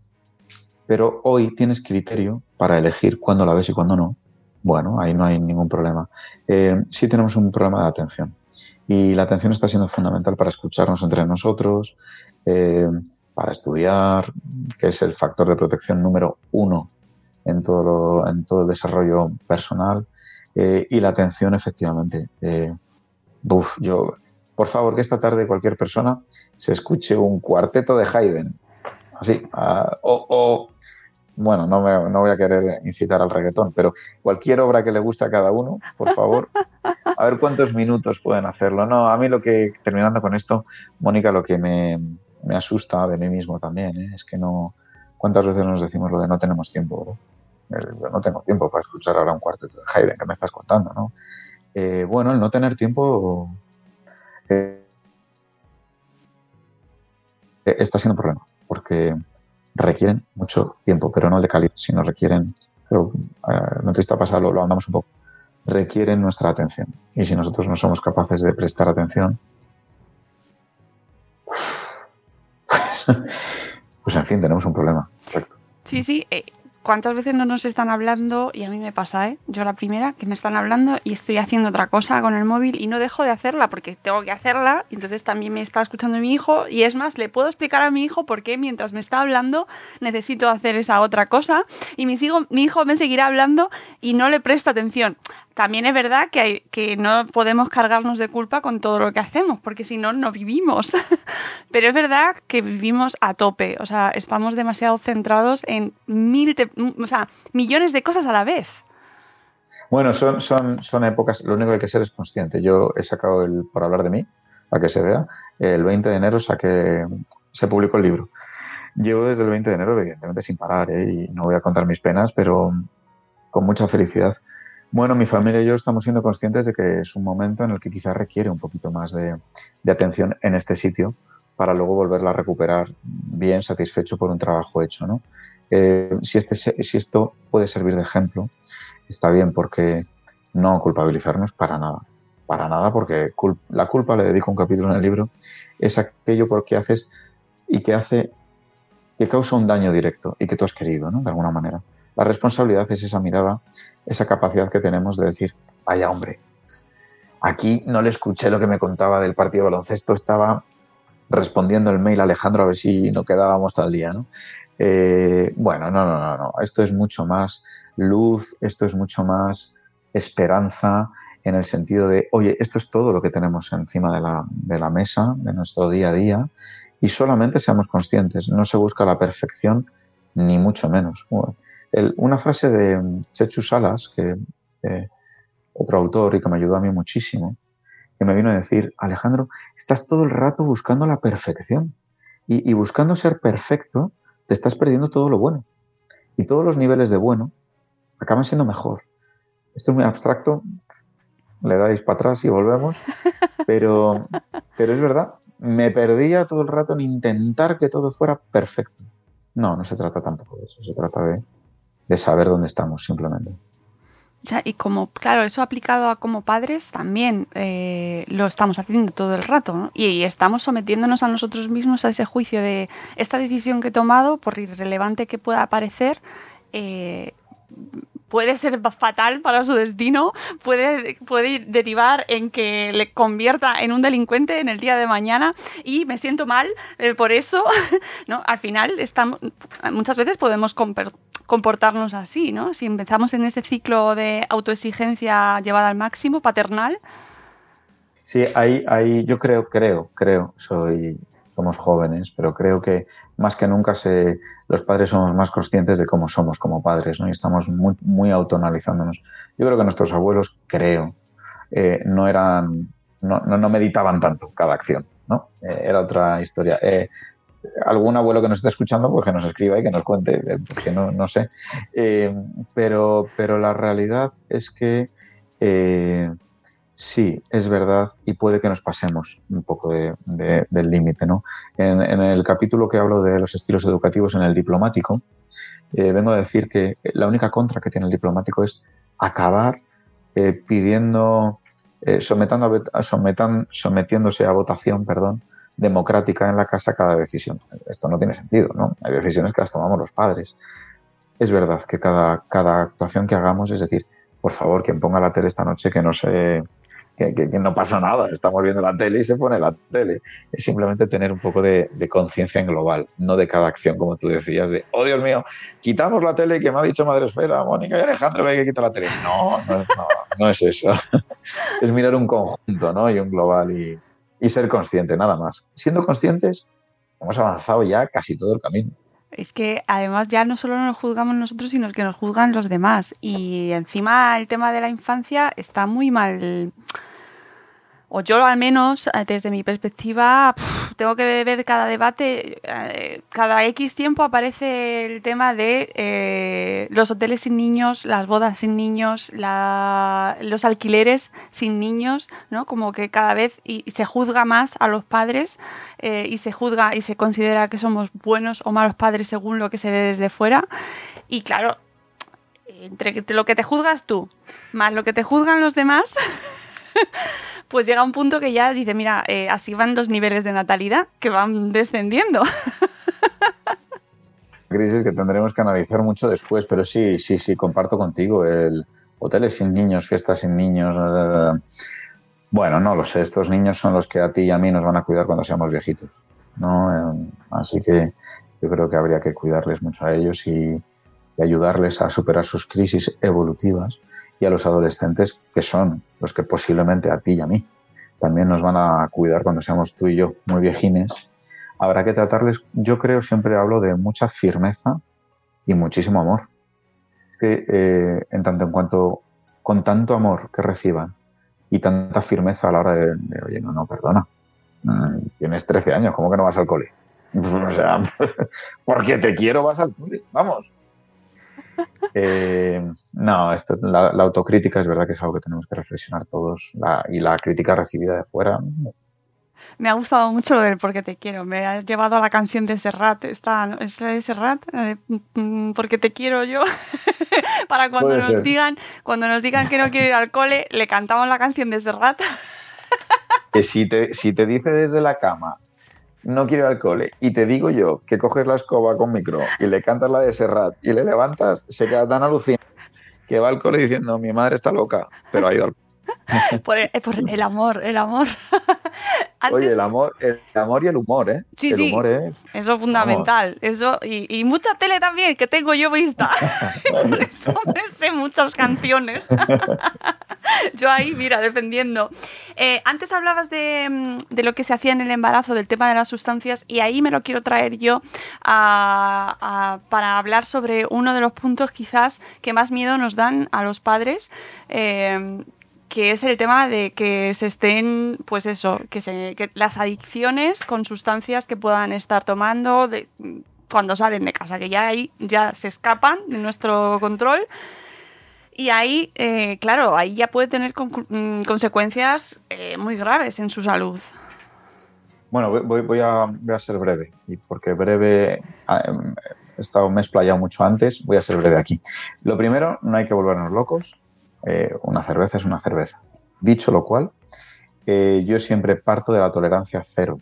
pero hoy tienes criterio para elegir cuándo la ves y cuándo no. Bueno, ahí no hay ningún problema. Eh, sí tenemos un problema de atención y la atención está siendo fundamental para escucharnos entre nosotros, eh, para estudiar, que es el factor de protección número uno en todo, en todo el desarrollo personal. Eh, y la atención, efectivamente. Yo, por favor, que esta tarde cualquier persona se escuche un cuarteto de Haydn. Así, ah, o bueno, no, me, no voy a querer incitar al reggaetón, pero cualquier obra que le guste a cada uno, por favor, a ver cuántos minutos pueden hacerlo. No, a mí lo que, terminando con esto, Mónica, lo que me, asusta de mí mismo también, ¿eh? es que no, ¿cuántas veces nos decimos lo de no tenemos tiempo? Yo no tengo tiempo para escuchar ahora un cuarteto de Haydn que me estás contando, ¿no? Eh, bueno, el no tener tiempo eh, está siendo un problema, porque requieren mucho tiempo, pero no de calidad, sino requieren, pero eh, la entrevista pasada lo, lo andamos un poco, requieren nuestra atención. Y si nosotros no somos capaces de prestar atención, pues en fin, tenemos un problema. Sí, sí, eh, ¿Cuántas veces no nos están hablando? Y a mí me pasa, ¿eh? Yo la primera, que me están hablando y estoy haciendo otra cosa con el móvil y no dejo de hacerla porque tengo que hacerla. Entonces también me está escuchando mi hijo y es más, le puedo explicar a mi hijo por qué mientras me está hablando necesito hacer esa otra cosa y mi hijo me seguirá hablando y no le presta atención también es verdad que, no podemos cargarnos de culpa con todo lo que hacemos, porque si no, no vivimos. Pero es verdad que vivimos a tope, o sea, estamos demasiado centrados en mil o sea, millones de cosas a la vez. Bueno, son épocas, lo único que hay que ser es consciente. Yo he sacado el, por hablar de mí, para que se vea, el 20 de enero saqué, se publicó el libro. Llevo desde el 20 de enero, evidentemente, sin parar, ¿eh? y no voy a contar mis penas, pero con mucha felicidad bueno, mi familia y yo estamos siendo conscientes de que es un momento en el que quizás requiere un poquito más de, atención en este sitio para luego volverla a recuperar bien satisfecho por un trabajo hecho. ¿no? Eh, si, este, si esto puede servir de ejemplo, está bien porque no culpabilizarnos para nada. Para nada, porque la culpa, le dedico un capítulo en el libro, es aquello por que haces y que hace, que causa un daño directo y que tú has querido, ¿no? De alguna manera. La responsabilidad es esa mirada esa capacidad que tenemos de decir, vaya hombre, aquí no le escuché lo que me contaba del partido de baloncesto, estaba respondiendo el mail a Alejandro a ver si no quedábamos tal día, ¿no? Eh, bueno, no, no, no, no, esto es mucho más luz, esto es mucho más esperanza en el sentido de, oye, esto es todo lo que tenemos encima de la, de la mesa, de nuestro día a día, y solamente seamos conscientes, no se busca la perfección, ni mucho menos una frase de Chechu Salas, que eh, otro autor y que me ayudó a mí muchísimo, que me vino a decir, Alejandro, estás todo el rato buscando la perfección y, buscando ser perfecto, te estás perdiendo todo lo bueno. Y todos los niveles de bueno acaban siendo mejor. Esto es muy abstracto, le dais para atrás y volvemos, pero, pero es verdad, me perdía todo el rato en intentar que todo fuera perfecto. No, no se trata tampoco de eso, se trata de de saber dónde estamos simplemente. y como, claro, eso aplicado a como padres también eh, lo estamos haciendo todo el rato, ¿no? y, estamos sometiéndonos a nosotros mismos a ese juicio de esta decisión que he tomado, por irrelevante que pueda parecer, eh, puede ser fatal para su destino, puede, puede derivar en que le convierta en un delincuente en el día de mañana y me siento mal eh, por eso. ¿no? Al final estamos, muchas veces podemos comportarnos así, ¿no? Si empezamos en ese ciclo de autoexigencia llevada al máximo, paternal. Sí, ahí, yo creo, creo, creo, soy, somos jóvenes, pero creo que más que nunca se, los padres somos más conscientes de cómo somos como padres, ¿no? Y estamos muy, muy autoanalizándonos. Yo creo que nuestros abuelos, creo, eh, no eran, no, no, meditaban tanto cada acción, ¿no? Eh, era otra historia. Eh, algún abuelo que nos esté escuchando, pues que nos escriba y que nos cuente, porque no, no sé. pero, pero la realidad es que Sí, es verdad y puede que nos pasemos un poco del límite. ¿no? En, el capítulo que hablo de los estilos educativos en el diplomático, eh, vengo a decir que la única contra que tiene el diplomático es acabar eh, pidiendo, eh, sometiéndose a votación perdón, democrática en la casa cada decisión. Esto no tiene sentido, ¿no? Hay decisiones que las tomamos los padres. Es verdad que cada, cada actuación que hagamos, es decir, por favor, quien ponga la tele esta noche que no se que, no pasa nada, estamos viendo la tele y se pone la tele. Es simplemente tener un poco de, conciencia en global, no de cada acción, como tú decías, de, oh Dios mío, quitamos la tele que me ha dicho Madre Esfera, Mónica y Alejandro que hay que quitar la tele. No, no, es eso. es mirar un conjunto ¿no? y un global y ser consciente, nada más. Siendo conscientes, hemos avanzado ya casi todo el camino. Es que además ya no solo nos juzgamos nosotros, sino que nos juzgan los demás. Y encima el tema de la infancia está muy mal o yo al menos, eh, desde mi perspectiva, tengo que ver cada debate, eh, cada X tiempo aparece el tema de eh, los hoteles sin niños, las bodas sin niños, los alquileres sin niños, ¿no? Como que cada vez se juzga más a los padres y se juzga y se considera que somos buenos o malos padres según lo que se ve desde fuera. Y claro, entre lo que te juzgas tú, más lo que te juzgan los demás, pues llega un punto que ya dice, mira, eh, así van los niveles de natalidad que van descendiendo. Crisis que tendremos que analizar mucho después, pero sí, sí, sí, comparto contigo. El hoteles sin niños, fiestas sin niños. Bueno, no lo sé. Estos niños son los que a ti y a mí nos van a cuidar cuando seamos viejitos. ¿no? Eh, así que yo creo que habría que cuidarles mucho a ellos y ayudarles a superar sus crisis evolutivas a los adolescentes que son los que posiblemente a ti y a mí también nos van a cuidar cuando seamos tú y yo muy viejines. Habrá que tratarles, yo creo, siempre hablo de mucha firmeza y muchísimo amor. Que eh, en tanto en cuanto, con tanto amor que reciban y tanta firmeza a la hora de, oye, no, no, perdona, mm, tienes 13 años, ¿cómo que no vas al cole? o sea, porque te quiero vas al cole, vamos. Eh, no, esto, la, autocrítica es verdad que es algo que tenemos que reflexionar todos y la crítica recibida de fuera. Me ha gustado mucho lo del porque te quiero. Me ha llevado a la canción de Serrat. Está, ¿Es de Serrat? Mm, porque te quiero yo. Para cuando nos digan, cuando nos digan que no quiero ir al cole, le cantamos la canción de Serrat. que si te, si te dice desde la cama, no quiero ir al cole y te digo yo que coges la escoba con micro y le cantas la de Serrat y le levantas, se queda tan alucinado que va al cole diciendo mi madre está loca, pero ha ido al por, por el amor, el amor. Oye, el amor, el amor y el humor, ¿eh? Sí, el sí. Humor, ¿eh? Eso es fundamental. Eso, y, y, mucha tele también, que tengo yo vista. por eso me sé muchas canciones. yo ahí, mira, defendiendo. Eh, antes hablabas de, de, lo que se hacía en el embarazo, del tema de las sustancias, y ahí me lo quiero traer yo a, a, para hablar sobre uno de los puntos quizás que más miedo nos dan a los padres. Eh, que es el tema de que se estén, pues eso, que, se, que las adicciones con sustancias que puedan estar tomando cuando salen de casa, que ya ahí ya se escapan de nuestro control. Y ahí, eh, claro, ahí ya puede tener mm, consecuencias eh, muy graves en su salud. Bueno, voy, voy, a, voy, a, ser breve, y porque breve ah, em, he estado, me he explayado mucho antes, voy a ser breve aquí. Lo primero, no hay que volvernos locos, eh, una cerveza es una cerveza. Dicho lo cual, eh, yo siempre parto de la tolerancia cero.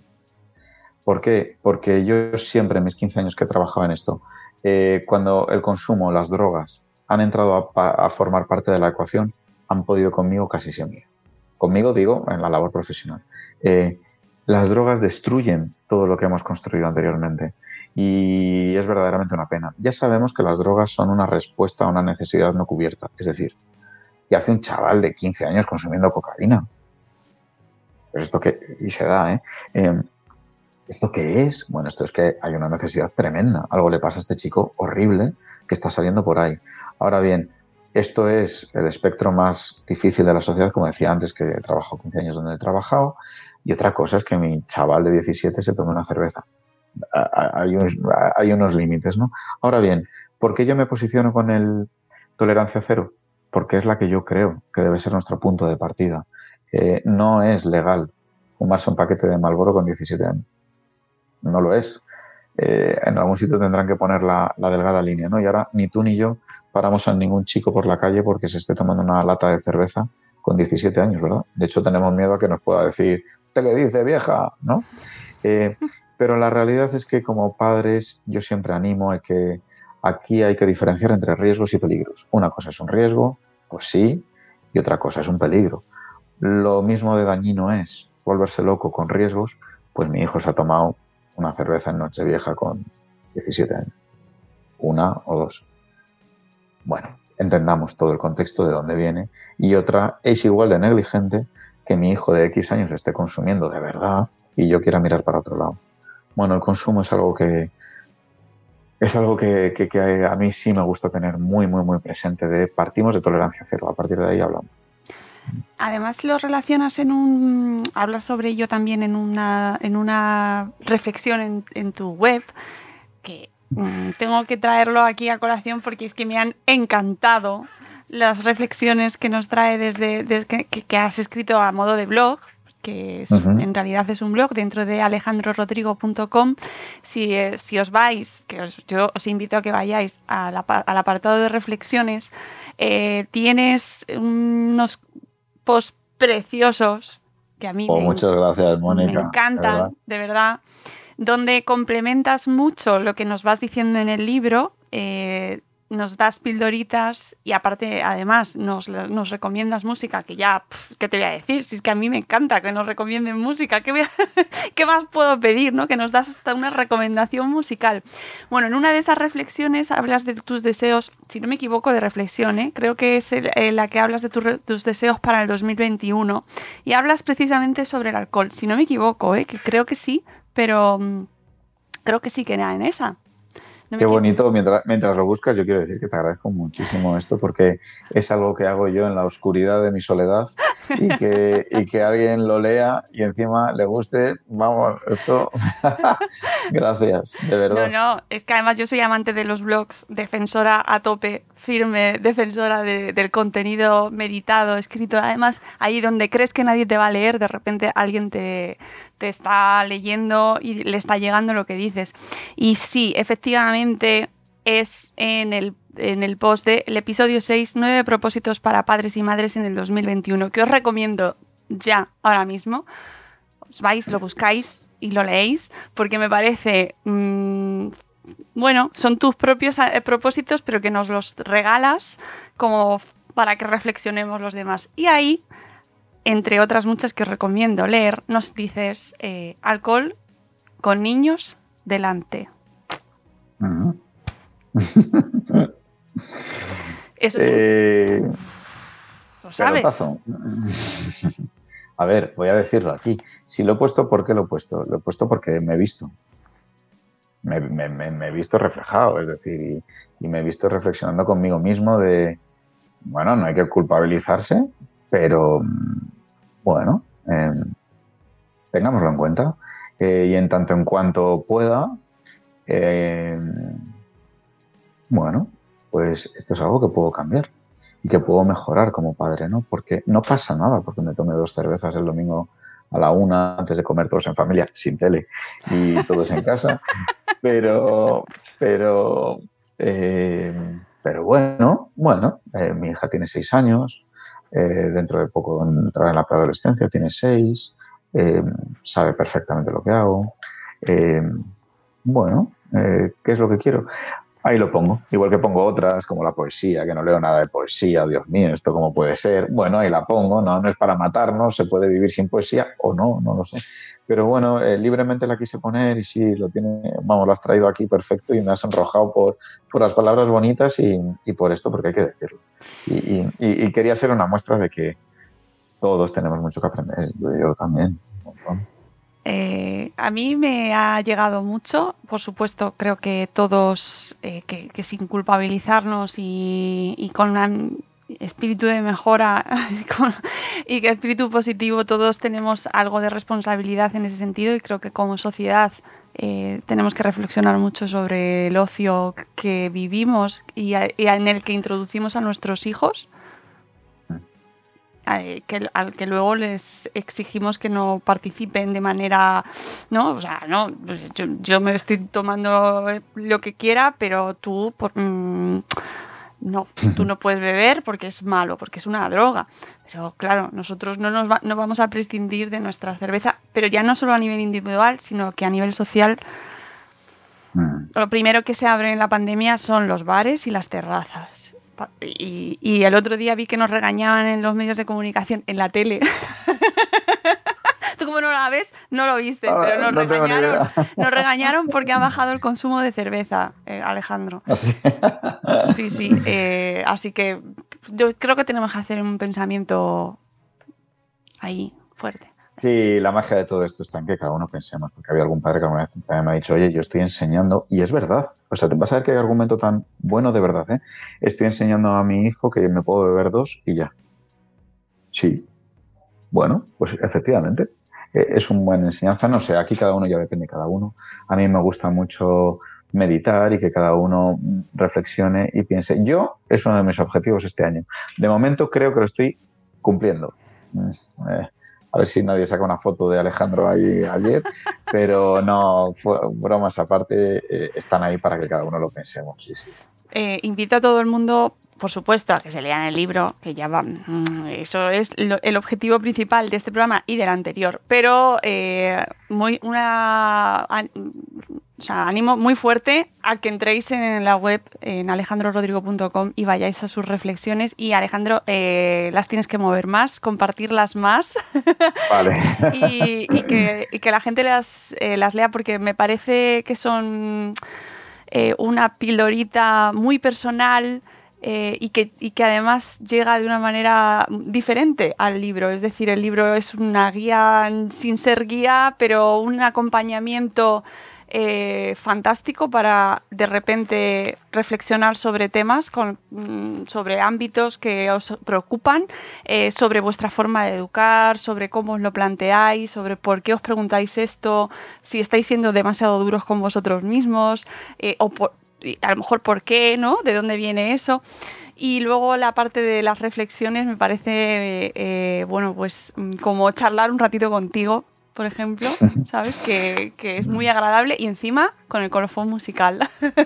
¿Por qué? Porque yo siempre, en mis 15 años que he trabajado en esto, eh, cuando el consumo, las drogas, han entrado a, formar parte de la ecuación, han podido conmigo casi siempre. Conmigo digo, en la labor profesional. las drogas destruyen todo lo que hemos construido anteriormente y es verdaderamente una pena. Ya sabemos que las drogas son una respuesta a una necesidad no cubierta, es decir, ¿qué hace un chaval de 15 años consumiendo cocaína? Pues esto que, y se da, ¿eh? ¿eh? ¿Esto qué es? Bueno, esto es que hay una necesidad tremenda. Algo le pasa a este chico horrible que está saliendo por ahí. Ahora bien, esto es el espectro más difícil de la sociedad, como decía antes, que he trabajado 15 años donde he trabajado. Y otra cosa es que mi chaval de 17 se tome una cerveza hay unos, hay unos límites, ¿no? Ahora bien, ¿por qué yo me posiciono con el tolerancia cero? Porque es la que yo creo que debe ser nuestro punto de partida. Eh, no es legal fumarse un paquete de Malboro con 17 años. No lo es. Eh, en algún sitio tendrán que poner la, delgada línea, ¿no? Y ahora ni tú ni yo paramos a ningún chico por la calle porque se esté tomando una lata de cerveza con 17 años, ¿verdad? De hecho, tenemos miedo a que nos pueda decir, ¿usted qué dice, vieja? ¿No? Eh, pero la realidad es que como padres yo siempre animo a que aquí hay que diferenciar entre riesgos y peligros. Una cosa es un riesgo, pues sí, y otra cosa es un peligro. Lo mismo de dañino es volverse loco con riesgos, pues mi hijo se ha tomado una cerveza en Nochevieja con 17 años. Una o dos. Bueno, entendamos todo el contexto de dónde viene. Y otra es igual de negligente que mi hijo de X años esté consumiendo de verdad y yo quiera mirar para otro lado bueno, el consumo es algo que es algo que, a mí sí me gusta tener muy, muy, muy presente. De partimos de tolerancia cero, a partir de ahí hablamos. Además lo relacionas en un, hablas sobre ello también en una, en una reflexión en, tu web que mm, tengo que traerlo aquí a colación porque es que me han encantado las reflexiones que nos trae desde, que, has escrito a modo de blog que en realidad es un blog dentro de alejandrorodrigo.com. Si, eh, si os vais, que yo os invito a que vayáis al, apartado de reflexiones, eh, tienes unos posts preciosos que a mí oh, me, muchas gracias, Mónica, me encantan, de verdad. donde complementas mucho lo que nos vas diciendo en el libro. Eh, nos das pildoritas y aparte, además, nos, nos recomiendas música, que ya, ¿qué te voy a decir? Si es que a mí me encanta que nos recomienden música, ¿qué, ¿qué más puedo pedir? ¿no? Que nos das hasta una recomendación musical. Bueno, en una de esas reflexiones hablas de tus deseos, si no me equivoco, de reflexión, ¿eh? creo que es eh, la que hablas de tus deseos para el 2021 y hablas precisamente sobre el alcohol, si no me equivoco, ¿eh? que creo que sí, pero mm, creo que sí que era en esa. Qué bonito, mientras, mientras lo buscas, yo quiero decir que te agradezco muchísimo esto porque es algo que hago yo en la oscuridad de mi soledad y que, y que alguien lo lea y encima le guste. Vamos, esto. Gracias, de verdad. No, no, es que además yo soy amante de los blogs, defensora a tope firme defensora del contenido meditado, escrito. Además, ahí donde crees que nadie te va a leer, de repente alguien te, te está leyendo y le está llegando lo que dices. Y sí, efectivamente es en el, en el post del episodio 6, nueve propósitos para padres y madres en el 2021, que os recomiendo ya, ahora mismo. Os vais, lo buscáis y lo leéis, porque me parece mm, bueno, son tus propios eh, propósitos, pero que nos los regalas como para que reflexionemos los demás. Y ahí, entre otras muchas que os recomiendo leer, nos dices eh, alcohol con niños delante. Eso eh, ¿Lo sabes? A ver, voy a decirlo aquí. Si lo he puesto, ¿por qué lo he puesto? Lo he puesto porque me he visto me, he visto reflejado, es decir, y, me he visto reflexionando conmigo mismo de, bueno, no hay que culpabilizarse, pero bueno, em, tengámoslo en cuenta. Eh, y en tanto en cuanto pueda, em, bueno, pues esto es algo que puedo cambiar y que puedo mejorar como padre, ¿no? Porque no pasa nada porque me tome dos cervezas el domingo a la una antes de comer todos en familia, sin tele y todos en casa. Pero, pero, eh, pero bueno, bueno, eh, mi hija tiene seis años, dentro de poco entrará en la preadolescencia, tiene seis, sabe perfectamente lo que hago. bueno, ¿qué es lo que quiero? Ahí lo pongo. Igual que pongo otras, como la poesía, que no leo nada de poesía, Dios mío, ¿esto cómo puede ser? Bueno, ahí la pongo, no, no es para matarnos, se puede vivir sin poesía o no, no lo sé. Pero bueno, eh, libremente la quise poner y sí, lo tiene, vamos, lo has traído aquí perfecto y me has enrojado por, por las palabras bonitas y, y, por esto, porque hay que decirlo. Y, y, quería hacer una muestra de que todos tenemos mucho que aprender, yo, también. Eh, a mí me ha llegado mucho, por supuesto, creo que todos, eh, que, sin culpabilizarnos y, con un espíritu de mejora y que espíritu positivo, todos tenemos algo de responsabilidad en ese sentido y creo que como sociedad eh, tenemos que reflexionar mucho sobre el ocio que vivimos y en el que introducimos a nuestros hijos eh, que, al que luego les exigimos que no participen de manera, ¿no? O sea, no, pues yo, me estoy tomando lo que quiera, pero tú, por, mm, no, tú no puedes beber porque es malo, porque es una droga. Pero claro, nosotros no, nos no vamos a prescindir de nuestra cerveza, pero ya no solo a nivel individual, sino que a nivel social. Mm. Lo primero que se abre en la pandemia son los bares y las terrazas y, el otro día vi que nos regañaban en los medios de comunicación, en la tele. Tú como no la ves, no lo viste, ah, pero nos, regañaron, nos regañaron porque ha bajado el consumo de cerveza, eh, Alejandro. ¿Ah, sí, sí. Eh, así que yo creo que tenemos que hacer un pensamiento ahí, fuerte. Sí, la magia de todo esto está en que cada uno pensemos, porque había algún padre que alguna vez me ha dicho, oye, yo estoy enseñando, y es verdad, o sea, te vas a ver que hay argumento tan bueno de verdad, ¿eh? Estoy enseñando a mi hijo que me puedo beber dos y ya. Sí. Bueno, pues efectivamente, e, es un buen enseñanza, no sé, aquí cada uno ya depende de cada uno. A mí me gusta mucho meditar y que cada uno reflexione y piense. Yo es uno de mis objetivos este año. De momento creo que lo estoy cumpliendo. Eh, a ver si nadie saca una foto de Alejandro ahí ayer, pero no, bromas aparte, eh, están ahí para que cada uno lo pensemos. Eh, invito a todo el mundo por supuesto, a que se lean el libro, que ya va. Mm, eso es el objetivo principal de este programa y del anterior. Pero eh, muy una o sea, animo muy fuerte a que entréis en la web en alejandrorodrigo.com y vayáis a sus reflexiones. Y Alejandro, eh, las tienes que mover más, compartirlas más. Vale. y, que, que, la gente las, eh, las lea porque me parece que son eh, una pildorita muy personal. Y, que, y que además llega de una manera diferente al libro. Es decir, el libro es una guía sin ser guía, pero un acompañamiento eh, fantástico para de repente reflexionar sobre temas, con, mm, sobre ámbitos que os preocupan, eh, sobre vuestra forma de educar, sobre cómo os lo planteáis, sobre por qué os preguntáis esto, si estáis siendo demasiado duros con vosotros mismos, eh, o a lo mejor por qué, ¿no? ¿De dónde viene eso? Y luego la parte de las reflexiones me parece, bueno, pues mm, como charlar un ratito contigo por ejemplo, ¿sabes? Que, es muy agradable y encima con el colofón musical.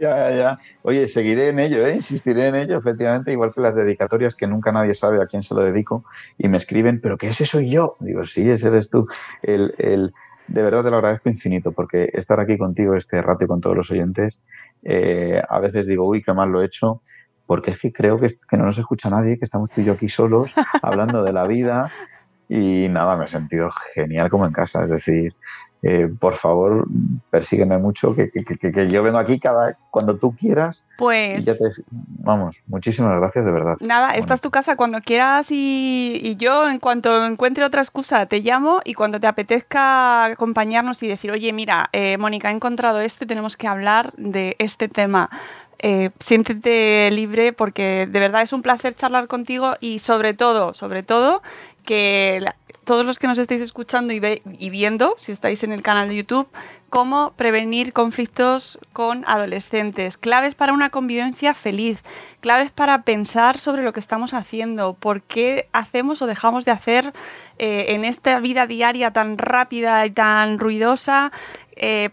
Ya, ya. Oye, seguiré en ello, ¿eh? insistiré en ello, efectivamente, igual que las dedicatorias que nunca nadie sabe a quién se lo dedico y me escriben, ¿pero qué ese soy yo? Digo, sí, ese eres tú. El, el, de verdad te lo agradezco infinito porque estar aquí contigo este rato y con todos los oyentes, eh, a veces digo, uy, qué mal lo he hecho, porque es que creo que, que no nos escucha nadie, que estamos tú y yo aquí solos hablando de la vida y nada, me he sentido genial como en casa. Es decir, eh, por favor, persígueme mucho, que, yo vengo aquí cada cuando tú quieras. Pues. vamos, muchísimas gracias, de verdad. Nada, esta es tu casa cuando quieras y, yo, en cuanto encuentre otra excusa, te llamo y cuando te apetezca acompañarnos y decir, oye, mira, eh, Mónica, he encontrado esto y tenemos que hablar de este tema. Eh, siéntete libre porque de verdad es un placer charlar contigo y sobre todo, sobre todo, que todos los que nos estáis escuchando y, y, viendo, si estáis en el canal de YouTube, cómo prevenir conflictos con adolescentes, claves para una convivencia feliz, claves para pensar sobre lo que estamos haciendo, por qué hacemos o dejamos de hacer eh, en esta vida diaria tan rápida y tan ruidosa. Eh,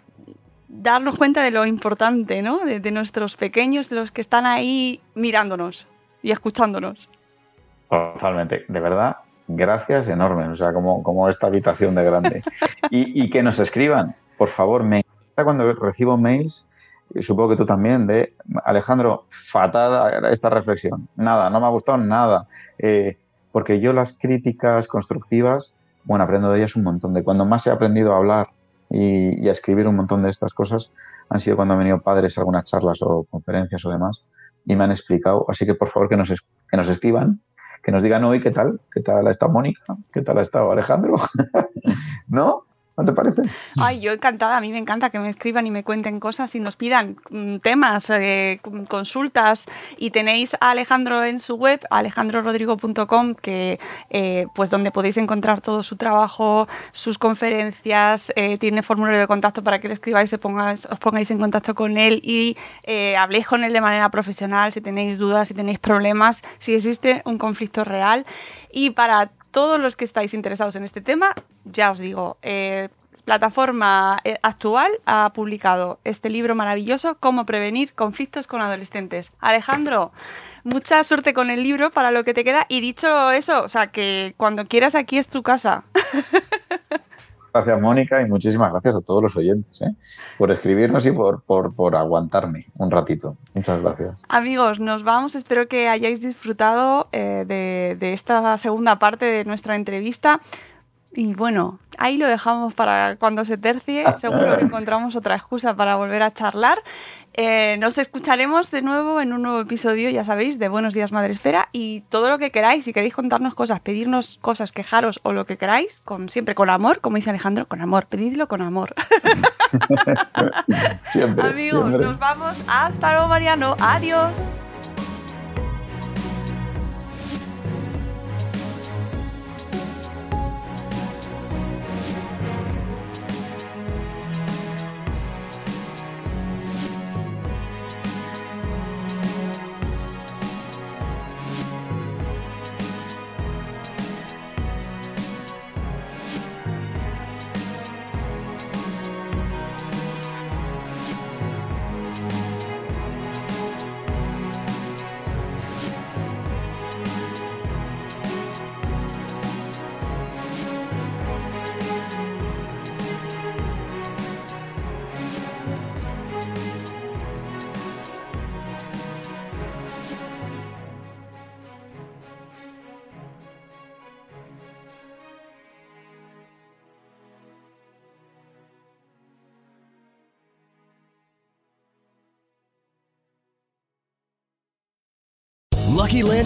darnos cuenta de lo importante, ¿no? De, nuestros pequeños, de los que están ahí mirándonos y escuchándonos. Totalmente. De verdad, gracias enormes. O sea, como, como esta habitación de grande. Y, y que nos escriban, por favor, me encanta cuando recibo mails, y supongo que tú también, de Alejandro, fatal esta reflexión. Nada, no me ha gustado nada. Eh, porque yo las críticas constructivas, bueno, aprendo de ellas un montón. De cuando más he aprendido a hablar y, a escribir un montón de estas cosas, han sido cuando han venido padres a algunas charlas o conferencias o demás y me han explicado. Así que por favor que nos, que nos escriban, que nos digan hoy qué tal, qué tal ha estado Mónica, qué tal ha estado Alejandro. ¿No? ¿No te parece? Ay, yo encantada, a mí me encanta que me escriban y me cuenten cosas y nos pidan mm, temas, eh, consultas. Y tenéis a Alejandro en su web, alejandrorodrigo.com, que eh, pues donde podéis encontrar todo su trabajo, sus conferencias, eh, tiene formulario de contacto para que le escribáis, os pongáis en contacto con él y habléis con él de manera profesional si tenéis dudas, si tenéis problemas, si existe un conflicto real. Y para todos los que estáis interesados en este tema, ya os digo, eh, plataforma eh, actual ha publicado este libro maravilloso, Cómo prevenir conflictos con adolescentes. Alejandro, mucha suerte con el libro para lo que te queda. Y dicho eso, o sea, que cuando quieras aquí es tu casa. Gracias, Mónica, y muchísimas gracias a todos los oyentes ¿eh? por escribirnos y por, por, por aguantarme un ratito. Muchas gracias. Amigos, nos vamos. Espero que hayáis disfrutado eh, de, de esta segunda parte de nuestra entrevista. Y bueno, ahí lo dejamos para cuando se tercie. Seguro que encontramos otra excusa para volver a charlar. Eh, nos escucharemos de nuevo en un nuevo episodio, ya sabéis, de Buenos Días Madre Esfera. Y todo lo que queráis, si queréis contarnos cosas, pedirnos cosas, quejaros o lo que queráis, con, siempre con amor, como dice Alejandro, con amor. Pedidlo con amor. Siempre. Amigos, siempre. nos vamos. Hasta luego, Mariano. Adiós.